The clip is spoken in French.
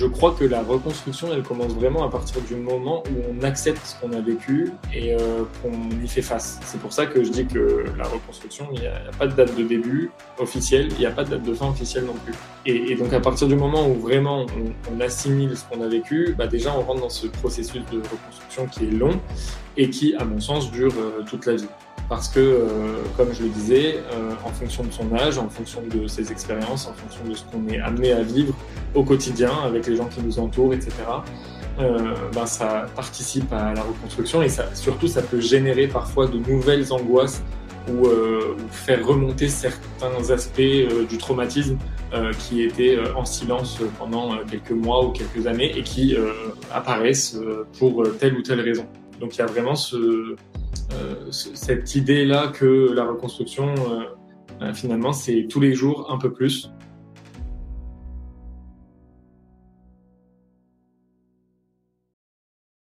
je crois que la reconstruction, elle commence vraiment à partir du moment où on accepte ce qu'on a vécu et euh, qu'on y fait face. C'est pour ça que je dis que la reconstruction, il n'y a, pas de date de début officielle, il n'y a pas de date de fin officielle non plus. Et, donc à partir du moment où vraiment on, assimile ce qu'on a vécu, bah déjà on rentre dans ce processus de reconstruction qui est long et qui, à mon sens, dure euh, toute la vie parce que, euh, comme je le disais, euh, en fonction de son âge, en fonction de ses expériences, en fonction de ce qu'on est amené à vivre au quotidien avec les gens qui nous entourent, etc., euh, ben ça participe à la reconstruction et surtout ça peut générer parfois de nouvelles angoisses ou, faire remonter certains aspects du traumatisme qui étaient en silence pendant quelques mois ou quelques années et qui apparaissent pour telle ou telle raison. Donc il y a vraiment ce, cette idée-là que la reconstruction, euh, euh, finalement, c'est tous les jours un peu plus.